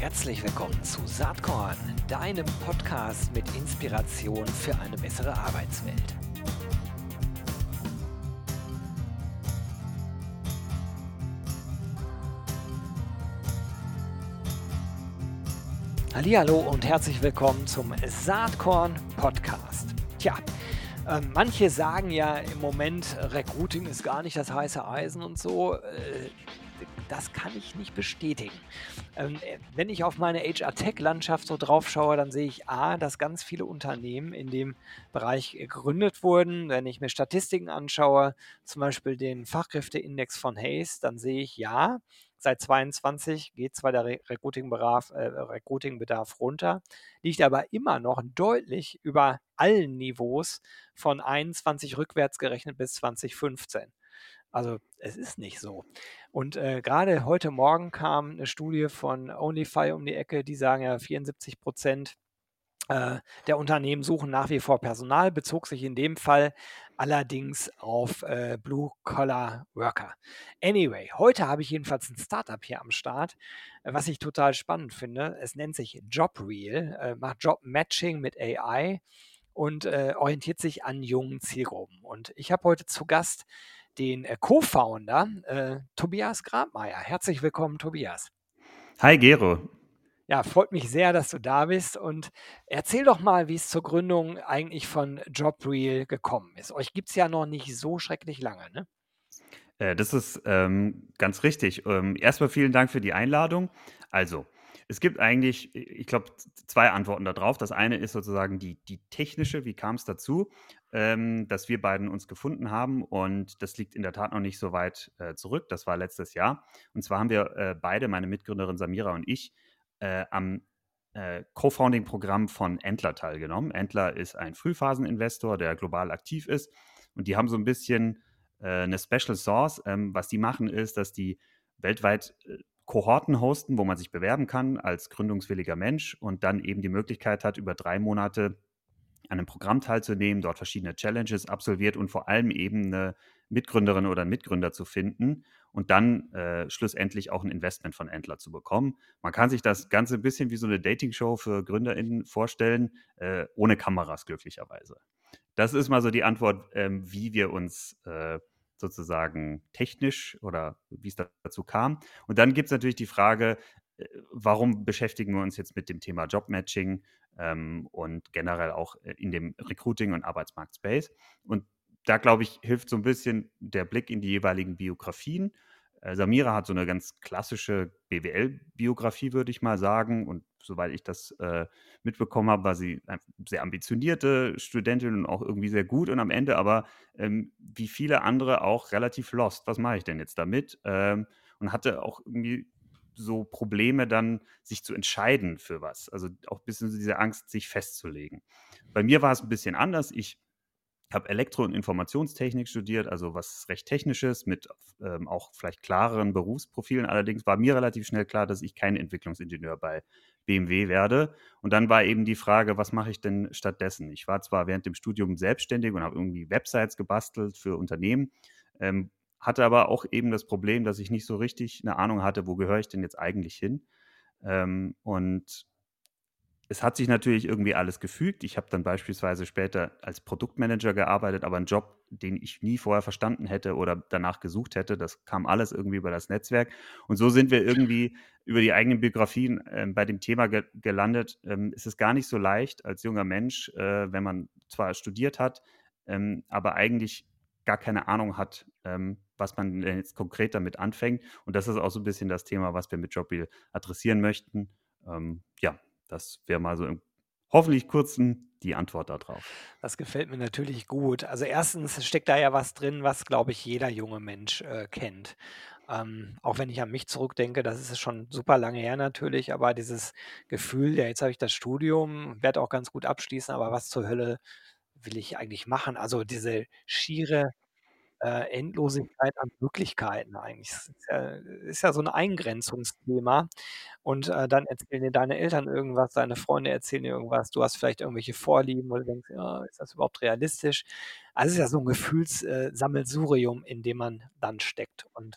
Herzlich willkommen zu Saatkorn, deinem Podcast mit Inspiration für eine bessere Arbeitswelt. Hallo und herzlich willkommen zum Saatkorn Podcast. Tja, äh, manche sagen ja im Moment, Recruiting ist gar nicht das heiße Eisen und so. Äh, das kann ich nicht bestätigen. Ähm, äh, wenn ich auf meine HR-Tech-Landschaft so drauf schaue, dann sehe ich A, dass ganz viele Unternehmen in dem Bereich gegründet wurden. Wenn ich mir Statistiken anschaue, zum Beispiel den Fachkräfteindex von Hayes, dann sehe ich ja, seit 22 geht zwar der Recruiting-Bedarf, äh, Recruiting runter, liegt aber immer noch deutlich über allen Niveaus von 21 rückwärts gerechnet bis 2015. Also es ist nicht so. Und äh, gerade heute Morgen kam eine Studie von OnlyFi um die Ecke, die sagen ja 74 Prozent äh, der Unternehmen suchen nach wie vor Personal, bezog sich in dem Fall allerdings auf äh, Blue-Collar-Worker. Anyway, heute habe ich jedenfalls ein Startup hier am Start, was ich total spannend finde. Es nennt sich JobReal, äh, macht Job-Matching mit AI und äh, orientiert sich an jungen Zielgruppen. Und ich habe heute zu Gast den äh, Co-Founder äh, Tobias Grabmeier. Herzlich willkommen, Tobias. Hi, Gero. Ja, freut mich sehr, dass du da bist und erzähl doch mal, wie es zur Gründung eigentlich von JobReal gekommen ist. Euch gibt es ja noch nicht so schrecklich lange, ne? Äh, das ist ähm, ganz richtig. Ähm, erstmal vielen Dank für die Einladung. Also, es gibt eigentlich, ich glaube, zwei Antworten darauf. Das eine ist sozusagen die, die technische, wie kam es dazu, ähm, dass wir beiden uns gefunden haben. Und das liegt in der Tat noch nicht so weit äh, zurück. Das war letztes Jahr. Und zwar haben wir äh, beide, meine Mitgründerin Samira und ich, äh, am äh, Co-Founding-Programm von Entler teilgenommen. Entler ist ein Frühphaseninvestor, der global aktiv ist. Und die haben so ein bisschen äh, eine Special Source. Ähm, was die machen, ist, dass die weltweit äh, Kohorten hosten, wo man sich bewerben kann als gründungswilliger Mensch und dann eben die Möglichkeit hat, über drei Monate an einem Programm teilzunehmen, dort verschiedene Challenges absolviert und vor allem eben eine Mitgründerin oder einen Mitgründer zu finden und dann äh, schlussendlich auch ein Investment von Entler zu bekommen. Man kann sich das Ganze ein bisschen wie so eine Dating-Show für GründerInnen vorstellen, äh, ohne Kameras glücklicherweise. Das ist mal so die Antwort, ähm, wie wir uns äh, sozusagen technisch oder wie es dazu kam. Und dann gibt es natürlich die Frage, äh, warum beschäftigen wir uns jetzt mit dem Thema Jobmatching ähm, und generell auch äh, in dem Recruiting- und Arbeitsmarkt-Space. Und da, glaube ich, hilft so ein bisschen der Blick in die jeweiligen Biografien äh, Samira hat so eine ganz klassische BWL-Biografie, würde ich mal sagen. Und soweit ich das äh, mitbekommen habe, war sie eine sehr ambitionierte Studentin und auch irgendwie sehr gut. Und am Ende aber, ähm, wie viele andere, auch relativ lost. Was mache ich denn jetzt damit? Ähm, und hatte auch irgendwie so Probleme dann, sich zu entscheiden für was. Also auch ein bisschen diese Angst, sich festzulegen. Bei mir war es ein bisschen anders. Ich habe Elektro- und Informationstechnik studiert, also was recht Technisches mit ähm, auch vielleicht klareren Berufsprofilen. Allerdings war mir relativ schnell klar, dass ich kein Entwicklungsingenieur bei BMW werde. Und dann war eben die Frage, was mache ich denn stattdessen? Ich war zwar während dem Studium selbstständig und habe irgendwie Websites gebastelt für Unternehmen, ähm, hatte aber auch eben das Problem, dass ich nicht so richtig eine Ahnung hatte, wo gehöre ich denn jetzt eigentlich hin? Ähm, und es hat sich natürlich irgendwie alles gefügt. Ich habe dann beispielsweise später als Produktmanager gearbeitet, aber einen Job, den ich nie vorher verstanden hätte oder danach gesucht hätte. Das kam alles irgendwie über das Netzwerk. Und so sind wir irgendwie über die eigenen Biografien äh, bei dem Thema ge gelandet. Ähm, es ist gar nicht so leicht als junger Mensch, äh, wenn man zwar studiert hat, ähm, aber eigentlich gar keine Ahnung hat, ähm, was man jetzt konkret damit anfängt. Und das ist auch so ein bisschen das Thema, was wir mit Jobreal adressieren möchten. Ähm, ja, das wäre mal so im hoffentlich kurzen die Antwort darauf. Das gefällt mir natürlich gut. Also erstens steckt da ja was drin, was, glaube ich, jeder junge Mensch äh, kennt. Ähm, auch wenn ich an mich zurückdenke, das ist schon super lange her natürlich, aber dieses Gefühl, ja, jetzt habe ich das Studium, werde auch ganz gut abschließen, aber was zur Hölle will ich eigentlich machen? Also diese schiere äh, Endlosigkeit an Möglichkeiten eigentlich. Das ist ja, ist ja so ein Eingrenzungsthema. Und äh, dann erzählen dir deine Eltern irgendwas, deine Freunde erzählen dir irgendwas, du hast vielleicht irgendwelche Vorlieben, du denkst, ja, ist das überhaupt realistisch? Also es ist ja so ein Gefühlssammelsurium, äh, in dem man dann steckt. Und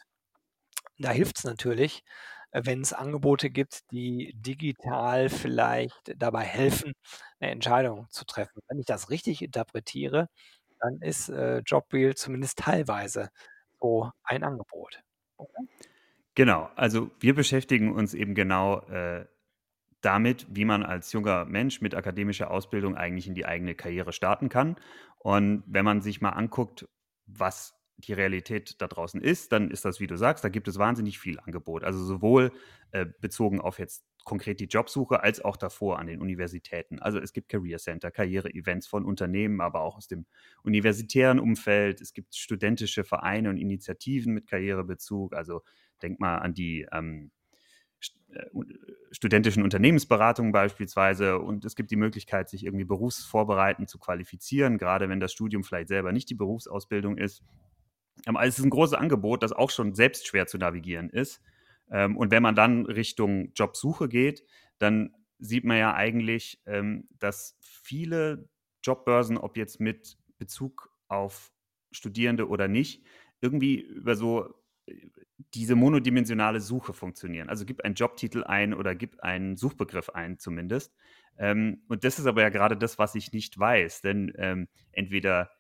da hilft es natürlich, äh, wenn es Angebote gibt, die digital vielleicht dabei helfen, eine Entscheidung zu treffen. Wenn ich das richtig interpretiere, dann ist, äh, Jobreel zumindest teilweise so ein Angebot, oder? Genau, also wir beschäftigen uns eben genau, äh, damit, wie man als junger Mensch mit akademischer Ausbildung eigentlich in die eigene Karriere starten kann. Und wenn man sich mal anguckt, was die Realität da draußen ist, dann ist das, wie du sagst, da gibt es wahnsinnig viel Angebot. Also sowohl äh, bezogen auf jetzt konkret die Jobsuche als auch davor an den Universitäten. Also es gibt Career Center, Karriere-Events von Unternehmen, aber auch aus dem universitären Umfeld. Es gibt studentische Vereine und Initiativen mit Karrierebezug. Also denk mal an die ähm, äh, studentischen Unternehmensberatungen beispielsweise und es gibt die Möglichkeit, sich irgendwie berufsvorbereitend zu qualifizieren, gerade wenn das Studium vielleicht selber nicht die Berufsausbildung ist. Aber es ist ein großes Angebot, das auch schon selbst schwer zu navigieren ist. Ähm, und wenn man dann Richtung Jobsuche geht, dann sieht man ja eigentlich, ähm, dass viele Jobbörsen, ob jetzt mit Bezug auf Studierende oder nicht, irgendwie über so diese monodimensionale Suche funktionieren. Also gib einen Jobtitel ein oder gib einen Suchbegriff ein zumindest. Ähm, und das ist aber ja gerade das, was ich nicht weiß. Denn ähm, entweder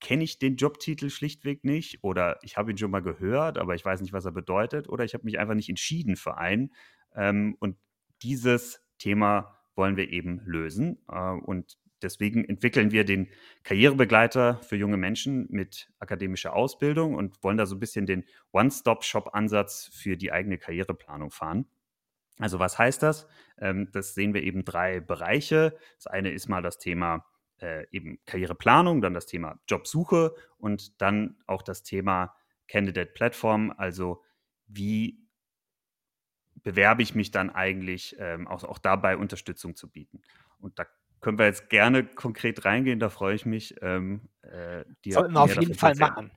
kenne ich den Jobtitel schlichtweg nicht oder ich habe ihn schon mal gehört, aber ich weiß nicht, was er bedeutet oder ich habe mich einfach nicht entschieden für einen. Ähm, und dieses Thema wollen wir eben lösen. Äh, und deswegen entwickeln wir den Karrierebegleiter für junge Menschen mit akademischer Ausbildung und wollen da so ein bisschen den One-Stop-Shop-Ansatz für die eigene Karriereplanung fahren. Also was heißt das? Ähm, das sehen wir eben drei Bereiche. Das eine ist mal das Thema äh, eben Karriereplanung, dann das Thema Jobsuche und dann auch das Thema Candidate Platform, also wie bewerbe ich mich dann eigentlich, ähm, auch, auch dabei Unterstützung zu bieten. Und da können wir jetzt gerne konkret reingehen, da freue ich mich. Ähm, äh, Sollten wir auf jeden Fall machen.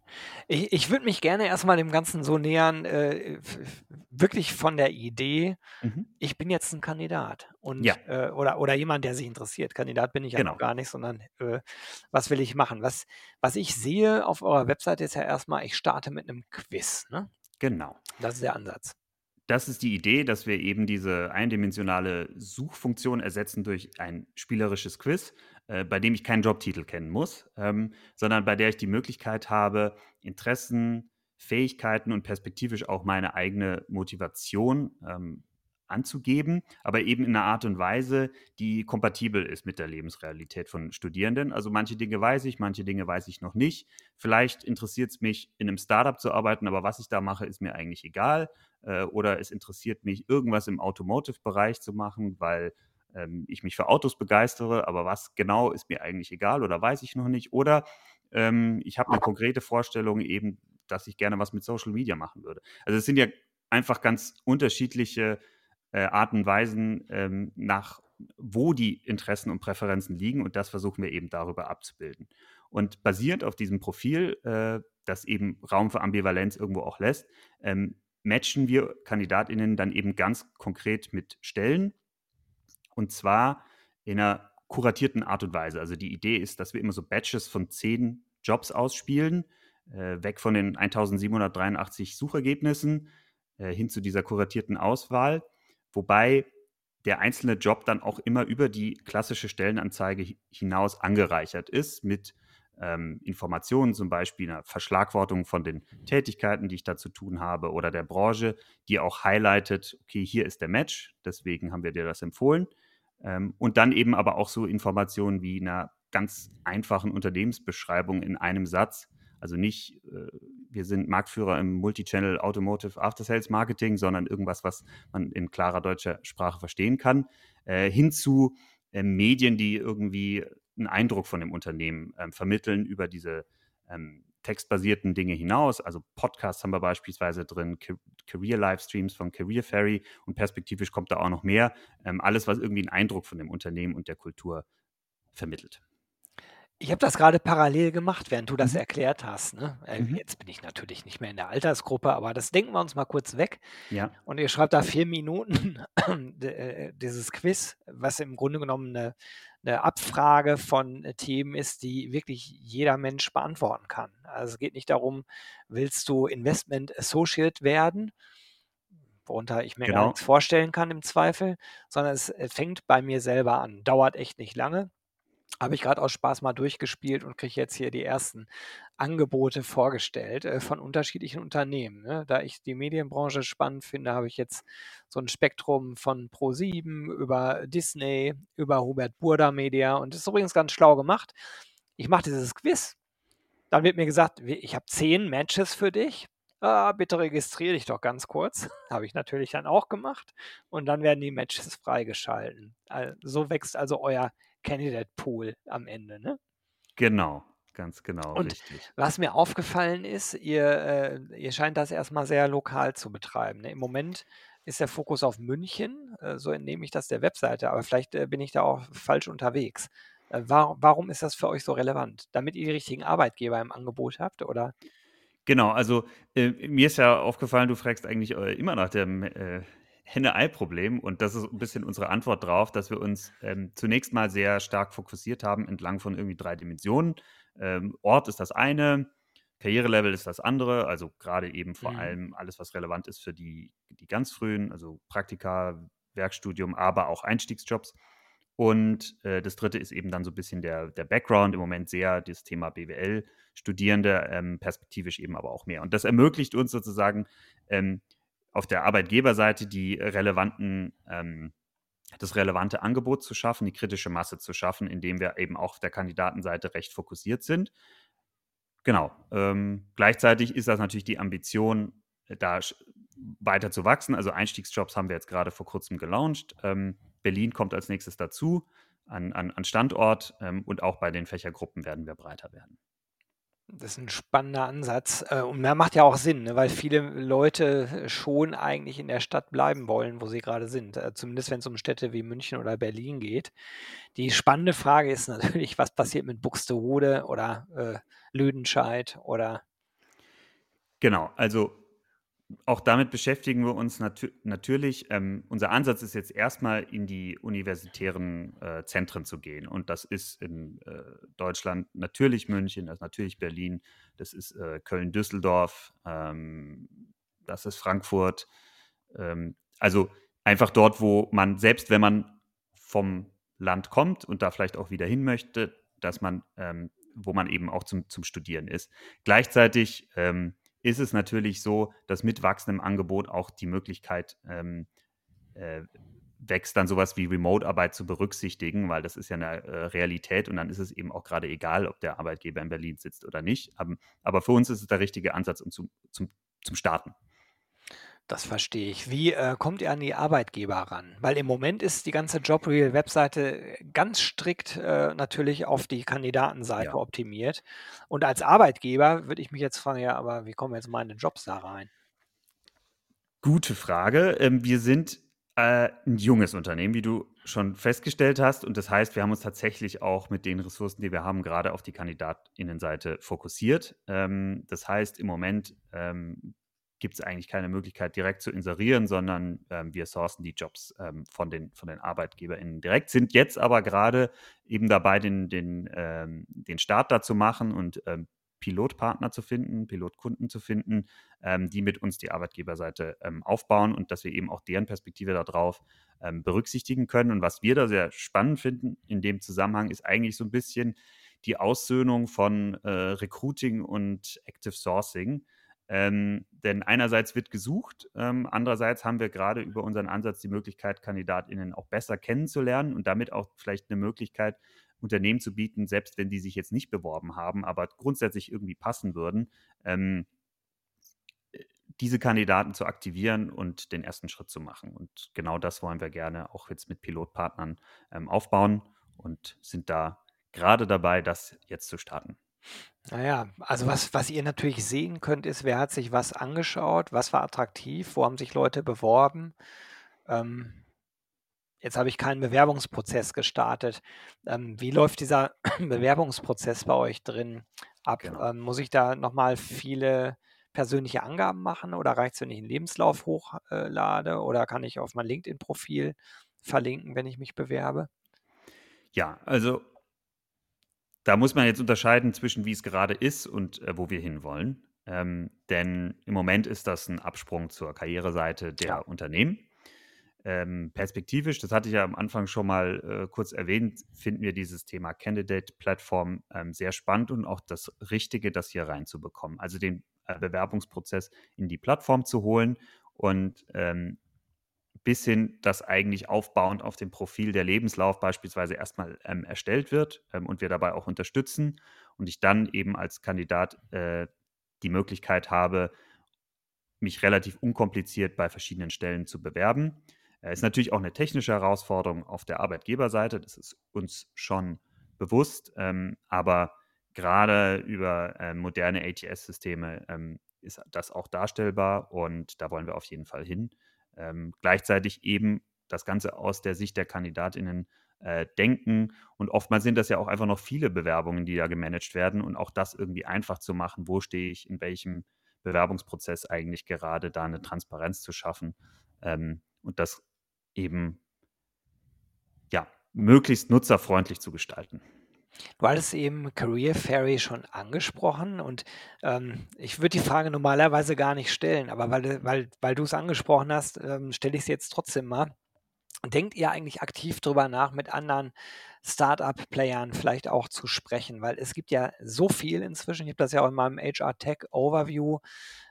Ich, ich würde mich gerne erstmal dem Ganzen so nähern, äh, wirklich von der Idee, mhm. ich bin jetzt ein Kandidat und ja. äh, oder, oder jemand, der sich interessiert. Kandidat bin ich ja genau. noch gar nicht, sondern äh, was will ich machen? Was, was ich sehe auf eurer Webseite ist ja erstmal, ich starte mit einem Quiz. Ne? Genau. Das ist der Ansatz das ist die Idee, dass wir eben diese eindimensionale Suchfunktion ersetzen durch ein spielerisches Quiz, äh, bei dem ich keinen Jobtitel kennen muss, ähm, sondern bei der ich die Möglichkeit habe, Interessen, Fähigkeiten und perspektivisch auch meine eigene Motivation ähm, anzugeben, aber eben in einer Art und Weise, die kompatibel ist mit der Lebensrealität von Studierenden. Also manche Dinge weiß ich, manche Dinge weiß ich noch nicht. Vielleicht interessiert es mich, in einem Startup zu arbeiten, aber was ich da mache, ist mir eigentlich egal. Äh, oder es interessiert mich, irgendwas im Automotive-Bereich zu machen, weil ähm, ich mich für Autos begeistere, aber was genau ist mir eigentlich egal oder weiß ich noch nicht. Oder ähm, ich habe eine konkrete Vorstellung eben, dass ich gerne was mit Social Media machen würde. Also es sind ja einfach ganz unterschiedliche äh, Arten und Weisen ähm, nach, wo die Interessen und Präferenzen liegen und das versuchen wir eben darüber abzubilden. Und basierend auf diesem Profil, äh, das eben Raum für Ambivalenz irgendwo auch lässt, ähm, matchen wir KandidatInnen dann eben ganz konkret mit Stellen und zwar in einer kuratierten Art und Weise. Also die Idee ist, dass wir immer so Batches von zehn Jobs ausspielen, äh, weg von den 1783 Suchergebnissen äh, hin zu dieser kuratierten Auswahl wobei der einzelne Job dann auch immer über die klassische Stellenanzeige hinaus angereichert ist mit ähm, Informationen, zum Beispiel einer Verschlagwortung von den Tätigkeiten, die ich da zu tun habe oder der Branche, die auch highlightet, okay, hier ist der Match, deswegen haben wir dir das empfohlen. Ähm, und dann eben aber auch so Informationen wie einer ganz einfachen Unternehmensbeschreibung in einem Satz, also nicht, äh, wir sind Marktführer im Multichannel Automotive After Sales Marketing, sondern irgendwas, was man in klarer deutscher Sprache verstehen kann, äh, hin zu äh, Medien, die irgendwie einen Eindruck von dem Unternehmen ähm, vermitteln über diese ähm, textbasierten Dinge hinaus. Also Podcasts haben wir beispielsweise drin, Career-Livestreams von Career Ferry und perspektivisch kommt da auch noch mehr. Ähm, alles, was irgendwie einen Eindruck von dem Unternehmen und der Kultur vermittelt. Ich habe das gerade parallel gemacht, während du das Mhm. erklärt hast, ne? Äh, Mhm. jetzt bin ich natürlich nicht mehr in der Altersgruppe, aber das denken wir uns mal kurz weg. Ja. Und ihr schreibt da vier Minuten äh, dieses Quiz, was im Grunde genommen eine 'ne Abfrage von, äh, Themen ist, die wirklich jeder Mensch beantworten kann. Also, es geht nicht darum, willst du Investment Associate werden? worunter ich mir gar Genau. nichts vorstellen kann im Zweifel, sondern es äh, fängt bei mir selber an. Dauert echt nicht lange. Habe ich gerade aus Spaß mal durchgespielt und kriege jetzt hier die ersten Angebote vorgestellt äh, von unterschiedlichen Unternehmen. Ne? Da ich die Medienbranche spannend finde, habe ich jetzt so ein Spektrum von Pro7 über Disney, über Hubert Burda Media und das ist übrigens ganz schlau gemacht. Ich mache dieses Quiz. Dann wird mir gesagt, ich habe zehn Matches für dich. Ah, bitte registriere dich doch ganz kurz. Habe ich natürlich dann auch gemacht. Und dann werden die Matches freigeschalten. Al- So wächst also euer Candidate Pool am Ende. Ne? Genau, ganz genau, Und richtig. was mir aufgefallen ist, ihr, äh, ihr scheint das erstmal sehr lokal zu betreiben. Ne? Im Moment ist der Fokus auf München, äh, so entnehme ich das der Webseite, aber vielleicht äh, bin ich da auch falsch unterwegs. Äh, wa warum ist das für euch so relevant? Damit ihr die richtigen Arbeitgeber im Angebot habt, oder? Genau, also äh, mir ist ja aufgefallen, du fragst eigentlich äh, immer nach dem äh, Henne-Ei-Problem und das ist ein bisschen unsere Antwort drauf, dass wir uns ähm, zunächst mal sehr stark fokussiert haben entlang von irgendwie drei Dimensionen. Ähm, Ort ist das eine, Karrierelevel ist das andere, also gerade eben vor Mhm. allem alles, was relevant ist für die, die ganz frühen, also Praktika, Werkstudium, aber auch Einstiegsjobs. Und äh, das dritte ist eben dann so ein bisschen der, der Background, im Moment sehr das Thema BWL-Studierende, ähm, perspektivisch eben aber auch mehr. Und das ermöglicht uns sozusagen ähm, auf der Arbeitgeberseite die relevanten, ähm, das relevante Angebot zu schaffen, die kritische Masse zu schaffen, indem wir eben auch auf der Kandidatenseite recht fokussiert sind. Genau. Ähm, gleichzeitig ist das natürlich die Ambition, da sch- weiter zu wachsen. Also Einstiegsjobs haben wir jetzt gerade vor kurzem gelauncht. Ähm, Berlin kommt als nächstes dazu an, an, an Standort ähm, und auch bei den Fächergruppen werden wir breiter werden. Das ist ein spannender Ansatz. Äh, und der macht ja auch Sinn, ne? weil viele Leute schon eigentlich in der Stadt bleiben wollen, wo sie gerade sind. Äh, zumindest wenn es um Städte wie München oder Berlin geht. Die spannende Frage ist natürlich, was passiert mit Buxtehude oder äh, Lüdenscheid oder Genau, also auch damit beschäftigen wir uns natü natürlich. Ähm, unser Ansatz ist jetzt erstmal in die universitären äh, Zentren zu gehen. Und das ist in äh, Deutschland natürlich München, das ist natürlich Berlin, das ist äh, Köln-Düsseldorf, ähm, das ist Frankfurt. Ähm, also einfach dort, wo man, selbst wenn man vom Land kommt und da vielleicht auch wieder hin möchte, dass man, ähm, wo man eben auch zum, zum Studieren ist. Gleichzeitig ähm, ist es natürlich so, dass mit wachsendem Angebot auch die Möglichkeit ähm, äh, wächst, dann sowas wie Remote-Arbeit zu berücksichtigen, weil das ist ja eine äh, Realität und dann ist es eben auch gerade egal, ob der Arbeitgeber in Berlin sitzt oder nicht. Aber, aber für uns ist es der richtige Ansatz, um zum, zum, zum Starten. Das verstehe ich. Wie äh, kommt ihr an die Arbeitgeber ran? Weil im Moment ist die ganze JobReal-Webseite ganz strikt äh, natürlich auf die Kandidatenseite Ja. optimiert. Und als Arbeitgeber würde ich mich jetzt fragen, ja, aber wie kommen jetzt meine Jobs da rein? Gute Frage. Ähm, wir sind äh, ein junges Unternehmen, wie du schon festgestellt hast. Und das heißt, wir haben uns tatsächlich auch mit den Ressourcen, die wir haben, gerade auf die KandidatInnenseite fokussiert. Ähm, das heißt, im Moment ähm, gibt es eigentlich keine Möglichkeit, direkt zu inserieren, sondern ähm, wir sourcen die Jobs ähm, von, den, von den ArbeitgeberInnen direkt, sind jetzt aber gerade eben dabei, den, den, ähm, den Start da zu machen und ähm, Pilotpartner zu finden, Pilotkunden zu finden, ähm, die mit uns die Arbeitgeberseite ähm, aufbauen und dass wir eben auch deren Perspektive darauf berücksichtigen können. Und was wir da sehr spannend finden in dem Zusammenhang ist eigentlich so ein bisschen die Aussöhnung von äh, Recruiting und Active Sourcing. Ähm, denn einerseits wird gesucht, ähm, andererseits haben wir gerade über unseren Ansatz die Möglichkeit, KandidatInnen auch besser kennenzulernen und damit auch vielleicht eine Möglichkeit, Unternehmen zu bieten, selbst wenn die sich jetzt nicht beworben haben, aber grundsätzlich irgendwie passen würden, ähm, diese Kandidaten zu aktivieren und den ersten Schritt zu machen. Und genau das wollen wir gerne auch jetzt mit Pilotpartnern ähm, aufbauen und sind da gerade dabei, das jetzt zu starten. Naja, also was, was ihr natürlich sehen könnt, ist, wer hat sich was angeschaut, was war attraktiv, wo haben sich Leute beworben. Ähm, jetzt habe ich keinen Bewerbungsprozess gestartet. Ähm, wie läuft dieser Bewerbungsprozess bei euch drin ab? Genau. Ähm, muss ich da nochmal viele persönliche Angaben machen oder reicht es, wenn ich einen Lebenslauf hochlade oder kann ich auf mein LinkedIn-Profil verlinken, wenn ich mich bewerbe? Ja, also da muss man jetzt unterscheiden zwischen wie es gerade ist und äh, wo wir hinwollen. ähm, denn im Moment ist das ein Absprung zur Karriereseite der Ja. Unternehmen. Ähm, perspektivisch, das hatte ich ja am Anfang schon mal äh, kurz erwähnt, finden wir dieses Thema Candidate-Plattform ähm, sehr spannend und auch das Richtige, das hier reinzubekommen. Also den äh, Bewerbungsprozess in die Plattform zu holen und bis hin, dass eigentlich aufbauend auf dem Profil der Lebenslauf beispielsweise erstmal ähm, erstellt wird ähm, und wir dabei auch unterstützen und ich dann eben als Kandidat äh, die Möglichkeit habe, mich relativ unkompliziert bei verschiedenen Stellen zu bewerben. Äh, ist natürlich auch eine technische Herausforderung auf der Arbeitgeberseite, das ist uns schon bewusst, ähm, aber gerade über äh, moderne ATS-Systeme ähm, ist das auch darstellbar und da wollen wir auf jeden Fall hin. Ähm, gleichzeitig eben das Ganze aus der Sicht der KandidatInnen äh, denken. Und oftmals sind das ja auch einfach noch viele Bewerbungen, die da gemanagt werden und auch das irgendwie einfach zu machen, wo stehe ich, in welchem Bewerbungsprozess eigentlich gerade da eine Transparenz zu schaffen ähm, und das eben ja möglichst nutzerfreundlich zu gestalten. Du hattest eben Career Fairy schon angesprochen und ähm, ich würde die Frage normalerweise gar nicht stellen, aber weil, weil, weil du es angesprochen hast, ähm, stelle ich es jetzt trotzdem mal. Denkt ihr eigentlich aktiv darüber nach, mit anderen Startup-Playern vielleicht auch zu sprechen? Weil es gibt ja so viel inzwischen. Ich habe das ja auch in meinem HR Tech Overview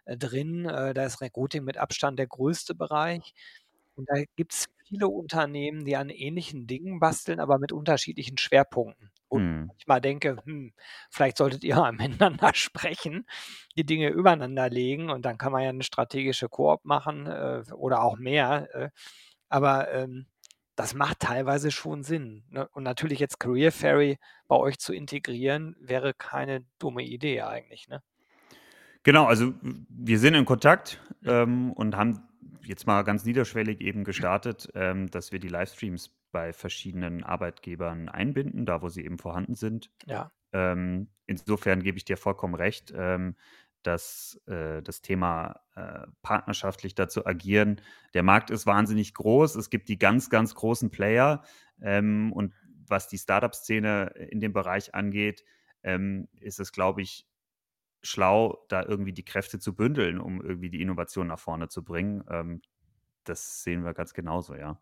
äh, drin. Äh, da ist Recruiting mit Abstand der größte Bereich. Und da gibt es viele Unternehmen, die an ähnlichen Dingen basteln, aber mit unterschiedlichen Schwerpunkten. Und Hm. manchmal denke, hm, vielleicht solltet ihr mal miteinander sprechen, die Dinge übereinander legen und dann kann man ja eine strategische Koop machen äh, oder auch mehr. Äh, aber ähm, das macht teilweise schon Sinn. Ne? Und natürlich jetzt Career Fairy bei euch zu integrieren, wäre keine dumme Idee eigentlich. Ne? Genau, also wir sind in Kontakt ähm, und haben jetzt mal ganz niederschwellig eben gestartet, ähm, dass wir die Livestreams bei verschiedenen Arbeitgebern einbinden, da wo sie eben vorhanden sind. Ja. Ähm, insofern gebe ich dir vollkommen recht, ähm, dass äh, das Thema äh, partnerschaftlich dazu agieren, der Markt ist wahnsinnig groß, es gibt die ganz, ganz großen Player ähm, und was die Startup-Szene in dem Bereich angeht, ähm, ist es, glaube ich, schlau, da irgendwie die Kräfte zu bündeln, um irgendwie die Innovation nach vorne zu bringen. Ähm, das sehen wir ganz genauso, ja.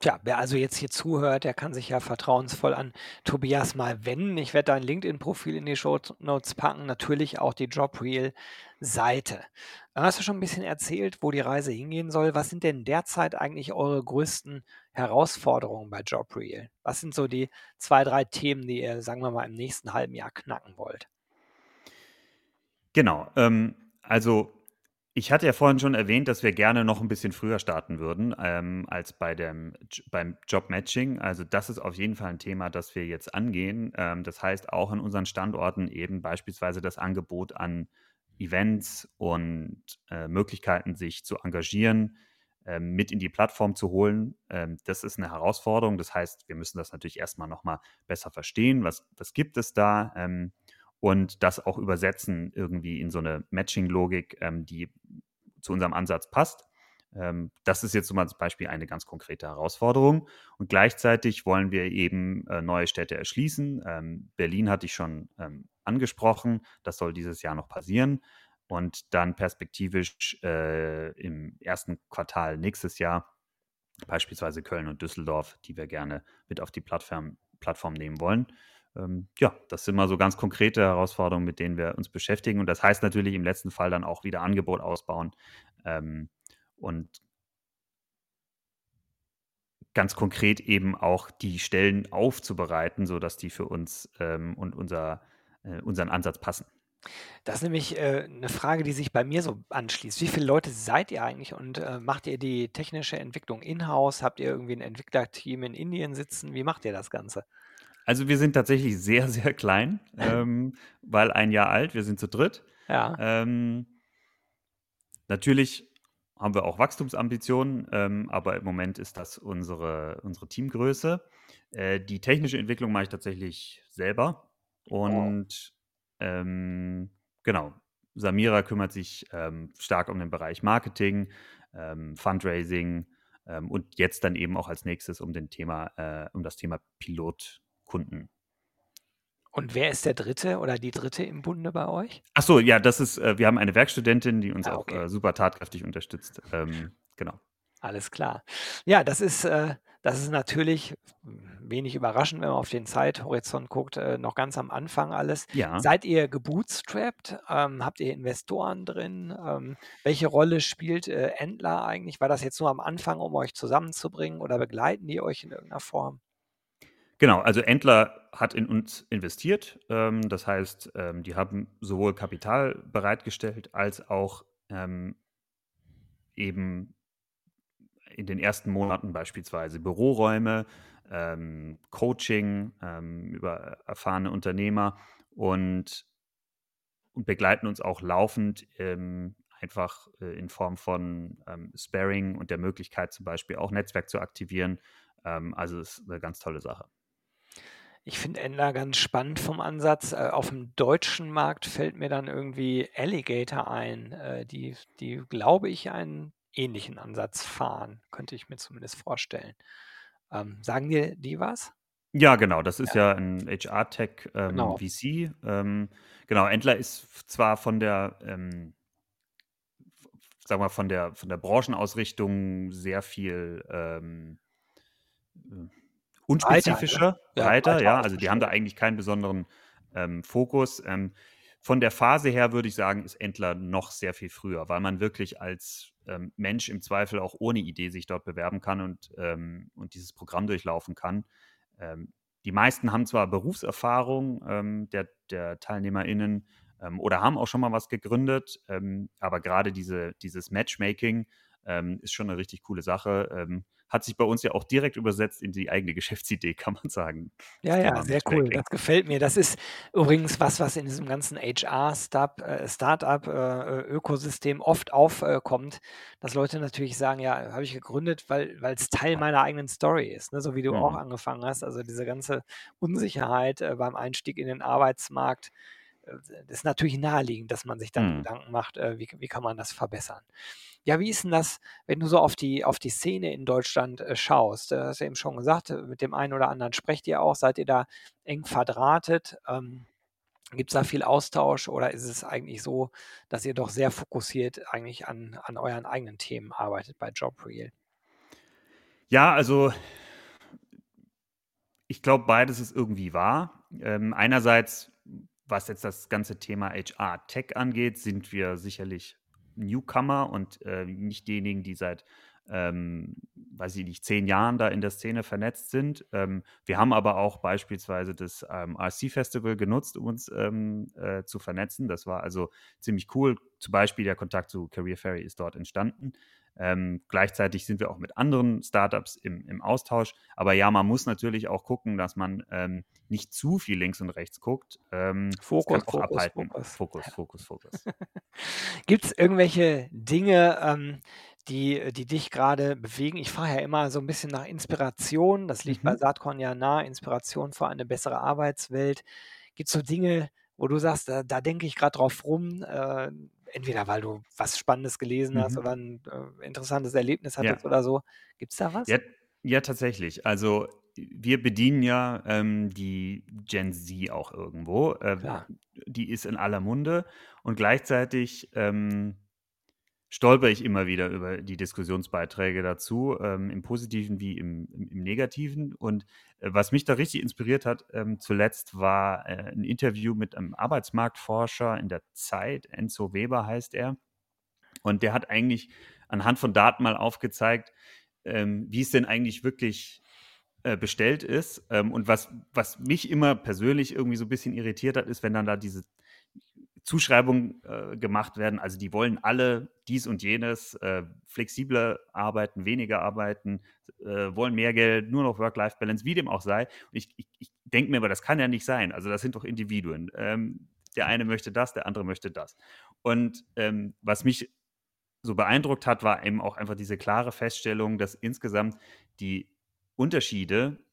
Tja, wer also jetzt hier zuhört, der kann sich ja vertrauensvoll an Tobias mal wenden. Ich werde dein LinkedIn-Profil in die Show Notes packen, natürlich auch die JobReal-Seite. Dann hast du schon ein bisschen erzählt, wo die Reise hingehen soll. Was sind denn derzeit eigentlich eure größten Herausforderungen bei JobReal? Was sind so die zwei, drei Themen, die ihr, sagen wir mal, im nächsten halben Jahr knacken wollt? Genau. Ähm, also ich hatte ja vorhin schon erwähnt, dass wir gerne noch ein bisschen früher starten würden ähm, als bei dem, beim Job-Matching. Also das ist auf jeden Fall ein Thema, das wir jetzt angehen. Ähm, das heißt auch in unseren Standorten eben beispielsweise das Angebot an Events und äh, Möglichkeiten, sich zu engagieren, ähm, mit in die Plattform zu holen. Ähm, das ist eine Herausforderung. Das heißt, wir müssen das natürlich erstmal nochmal besser verstehen. Was, was gibt es da? Und das auch übersetzen irgendwie in so eine Matching-Logik, ähm, die zu unserem Ansatz passt. Ähm, das ist jetzt zum Beispiel eine ganz konkrete Herausforderung. Und gleichzeitig wollen wir eben äh, neue Städte erschließen. Ähm, Berlin hatte ich schon ähm, angesprochen. Das soll dieses Jahr noch passieren. Und dann perspektivisch äh, im ersten Quartal nächstes Jahr beispielsweise Köln und Düsseldorf, die wir gerne mit auf die Plattform, Plattform nehmen wollen ähm, ja, das sind mal so ganz konkrete Herausforderungen, mit denen wir uns beschäftigen. Und das heißt natürlich im letzten Fall dann auch wieder Angebot ausbauen ähm, und ganz konkret eben auch die Stellen aufzubereiten, sodass die für uns ähm, und unser, äh, unseren Ansatz passen. Das ist nämlich äh, eine Frage, die sich bei mir so anschließt. Wie viele Leute seid ihr eigentlich und äh, macht ihr die technische Entwicklung in-house? Habt ihr irgendwie ein Entwicklerteam in Indien sitzen? Wie macht ihr das Ganze? Also wir sind tatsächlich sehr, sehr klein, ähm, weil ein Jahr alt, wir sind zu dritt. Ja. Ähm, natürlich haben wir auch Wachstumsambitionen, ähm, aber im Moment ist das unsere, unsere Teamgröße. Äh, die technische Entwicklung mache ich tatsächlich selber. Und ähm, genau, Samira kümmert sich ähm, stark um den Bereich Marketing, ähm, Fundraising und jetzt dann eben auch als nächstes um, den Thema, äh, um das Thema Pilotkunden. Und wer ist der Dritte oder die Dritte im Bunde bei euch? Ach so, ja, das ist, äh, wir haben eine Werkstudentin, die uns Ah, auch okay. äh, super tatkräftig unterstützt. Ähm, genau. Alles klar. Ja, das ist, äh, das ist natürlich wenig überraschend, wenn man auf den Zeithorizont guckt, äh, noch ganz am Anfang alles. Ja. Seid ihr gebootstrapped? Ähm, habt ihr Investoren drin? Ähm, welche Rolle spielt äh, Endler eigentlich? War das jetzt nur am Anfang, um euch zusammenzubringen oder begleiten die euch in irgendeiner Form? Genau, also Entler hat in uns investiert. Ähm, das heißt, ähm, die haben sowohl Kapital bereitgestellt als auch ähm, eben in den ersten Monaten beispielsweise Büroräume, ähm, Coaching ähm, über erfahrene Unternehmer und, und begleiten uns auch laufend ähm, einfach äh, in Form von ähm, Sparing und der Möglichkeit zum Beispiel auch Netzwerk zu aktivieren. Also es ist eine ganz tolle Sache. Ich finde Endler ganz spannend vom Ansatz. Äh, auf dem deutschen Markt fällt mir dann irgendwie Alligator ein, äh, die, die glaube ich, einen ähnlichen Ansatz fahren, könnte ich mir zumindest vorstellen. Ähm, sagen dir die was? Ja, genau. Das ist ja, ein HR-Tech ähm, Genau. VC. Ähm, genau, Entler ist zwar von der, ähm, sagen wir, von der, von der Branchenausrichtung sehr viel ähm, unspezifischer, breiter, ja. Also die haben da eigentlich keinen besonderen ähm, Fokus. Ähm, von der Phase her würde ich sagen, ist Entler noch sehr viel früher, weil man wirklich als ähm, Mensch im Zweifel auch ohne Idee sich dort bewerben kann und, ähm, und dieses Programm durchlaufen kann. Ähm, die meisten haben zwar Berufserfahrung ähm, der, der TeilnehmerInnen ähm, oder haben auch schon mal was gegründet, ähm, aber gerade diese, dieses Matchmaking ähm, ist schon eine richtig coole Sache. Ähm, hat sich bei uns ja auch direkt übersetzt in die eigene Geschäftsidee, kann man sagen. Ja, ja, sehr cool. Das gefällt mir. Das ist übrigens was, was in diesem ganzen HR-Start, äh, äh, oft aufkommt, dass Leute natürlich sagen, ja, habe ich gegründet, weil es Teil meiner eigenen Story ist, ne? So wie du auch Mhm. angefangen hast. Also diese ganze Unsicherheit äh, beim Einstieg in den Arbeitsmarkt, ist natürlich naheliegend, dass man sich dann Mhm. Gedanken macht, äh, wie, wie kann man das verbessern. Ja, wie ist denn das, wenn du so auf die, auf die Szene in Deutschland äh, schaust? Du hast ja eben schon gesagt, äh, mit dem einen oder anderen sprecht ihr auch, seid ihr da eng verdrahtet? Ähm, Gibt es da viel Austausch oder ist es eigentlich so, dass ihr doch sehr fokussiert eigentlich an, an euren eigenen Themen arbeitet bei JobReal? Ja, also ich glaube, beides ist irgendwie wahr. Ähm, einerseits, was jetzt das ganze Thema HR-Tech angeht, sind wir sicherlich Newcomer und äh, nicht diejenigen, die seit, ähm, weiß ich nicht, zehn Jahren da in der Szene vernetzt sind. Ähm, wir haben aber auch beispielsweise das ähm, RC-Festival genutzt, um uns ähm, äh, zu vernetzen. Das war also ziemlich cool. Zum Beispiel der Kontakt zu Career Ferry ist dort entstanden. Ähm, gleichzeitig sind wir auch mit anderen Startups im, im Austausch. Aber ja, man muss natürlich auch gucken, dass man ähm, nicht zu viel links und rechts guckt. Ähm, Fokus, Fokus, abhalten. Fokus. Fokus, Fokus, Fokus. Gibt es irgendwelche Dinge, ähm, die, die dich gerade bewegen? Ich frage ja immer so ein bisschen nach Inspiration. Das liegt bei Mhm. Saatkorn ja nahe. Inspiration für eine bessere Arbeitswelt. Gibt es so Dinge, wo du sagst, da, da denke ich gerade drauf rum? Äh, entweder weil du was Spannendes gelesen hast Mhm. oder ein äh, interessantes Erlebnis Ja. hattest oder so. Gibt es da was? Ja, ja, tatsächlich. Also wir bedienen ja ähm, die Gen Z auch irgendwo. Klar. die ist in aller Munde und gleichzeitig ähm, stolper ich immer wieder über die Diskussionsbeiträge dazu, ähm, im Positiven wie im, im, Negativen. Und äh, was mich da richtig inspiriert hat, ähm, zuletzt war äh, ein Interview mit einem Arbeitsmarktforscher in der Zeit, Enzo Weber heißt er. Und der hat eigentlich anhand von Daten mal aufgezeigt, ähm, wie es denn eigentlich wirklich äh, bestellt ist. Ähm, und was, was mich immer persönlich irgendwie so ein bisschen irritiert hat, ist, wenn dann da diese Zuschreibungen äh, gemacht werden. Also die wollen alle dies und jenes, äh, flexibler arbeiten, weniger arbeiten, äh, wollen mehr Geld, nur noch Work-Life-Balance, wie dem auch sei. Und ich, ich, ich denke mir aber, das kann ja nicht sein. Also das sind doch Individuen. Ähm, der eine möchte das, der andere möchte das. Und ähm, was mich so beeindruckt hat, war eben auch einfach diese klare Feststellung, dass insgesamt die Unterschiede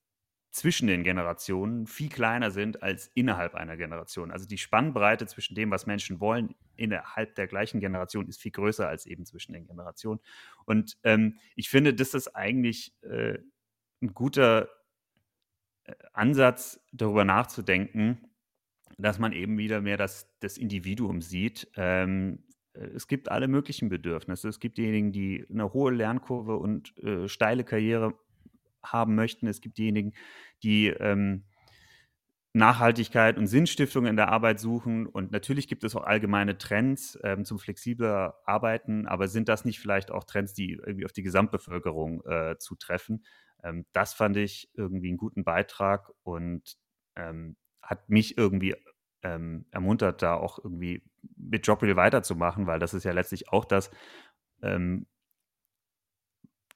zwischen den Generationen viel kleiner sind als innerhalb einer Generation. Also die Spannbreite zwischen dem, was Menschen wollen, innerhalb der gleichen Generation ist viel größer als eben zwischen den Generationen. Und ähm, ich finde, das ist eigentlich äh, ein guter äh, Ansatz, darüber nachzudenken, dass man eben wieder mehr das, das Individuum sieht. Ähm, äh, es gibt alle möglichen Bedürfnisse. Es gibt diejenigen, die eine hohe Lernkurve und äh, steile Karriere haben möchten. Es gibt diejenigen, die ähm, Nachhaltigkeit und Sinnstiftung in der Arbeit suchen. Und natürlich gibt es auch allgemeine Trends ähm, zum flexibler Arbeiten, aber sind das nicht vielleicht auch Trends, die irgendwie auf die Gesamtbevölkerung äh, zutreffen? Ähm, das fand ich irgendwie einen guten Beitrag und ähm, hat mich irgendwie ähm, ermuntert, da auch irgendwie mit Jobreel weiterzumachen, weil das ist ja letztlich auch das, ähm,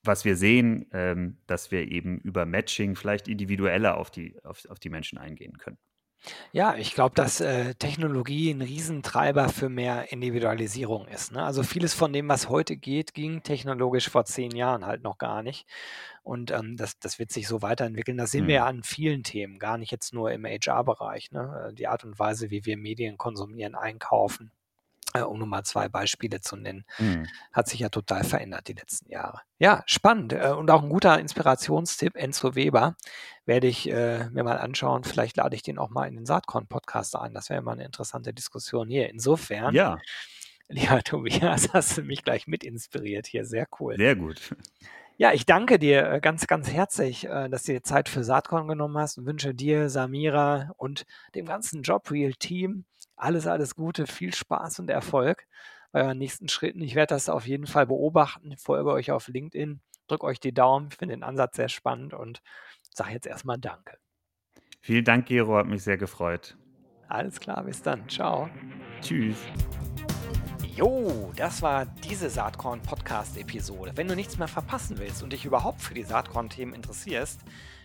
was wir sehen, ähm, dass wir eben über Matching vielleicht individueller auf die, auf, auf die Menschen eingehen können. Ja, ich glaube, dass äh, Technologie ein Riesentreiber für mehr Individualisierung ist. Ne? Also vieles von dem, was heute geht, ging technologisch vor zehn Jahren halt noch gar nicht. Und ähm, das, das wird sich so weiterentwickeln. Das sehen wir ja Hm. an vielen Themen, gar nicht jetzt nur im HR-Bereich. Ne? Äh, Die Art und Weise, wie wir Medien konsumieren, einkaufen, äh, um nur mal zwei Beispiele zu nennen, Hm. hat sich ja total verändert die letzten Jahre. Ja, spannend äh, und auch ein guter Inspirationstipp, Enzo Weber, werde ich äh, mir mal anschauen. Vielleicht lade ich den auch mal in den Saatkorn-Podcast ein. Das wäre mal eine interessante Diskussion hier. Insofern, Ja, lieber Tobias, hast du mich gleich mit inspiriert hier. Sehr cool. sehr gut. Ja, ich danke dir ganz, ganz herzlich, dass du dir Zeit für Saatkorn genommen hast und wünsche dir, Samira und dem ganzen JobReal-Team alles, alles Gute, viel Spaß und Erfolg bei euren nächsten Schritten. Ich werde das auf jeden Fall beobachten. Ich folge euch auf LinkedIn, drücke euch die Daumen. Ich finde den Ansatz sehr spannend und sage jetzt erstmal Danke. Vielen Dank, Gero, hat mich sehr gefreut. Alles klar, bis dann. Ciao. Tschüss. Jo, das war diese Saatkorn-Podcast-Episode. Wenn du nichts mehr verpassen willst und dich überhaupt für die Saatkorn-Themen interessierst,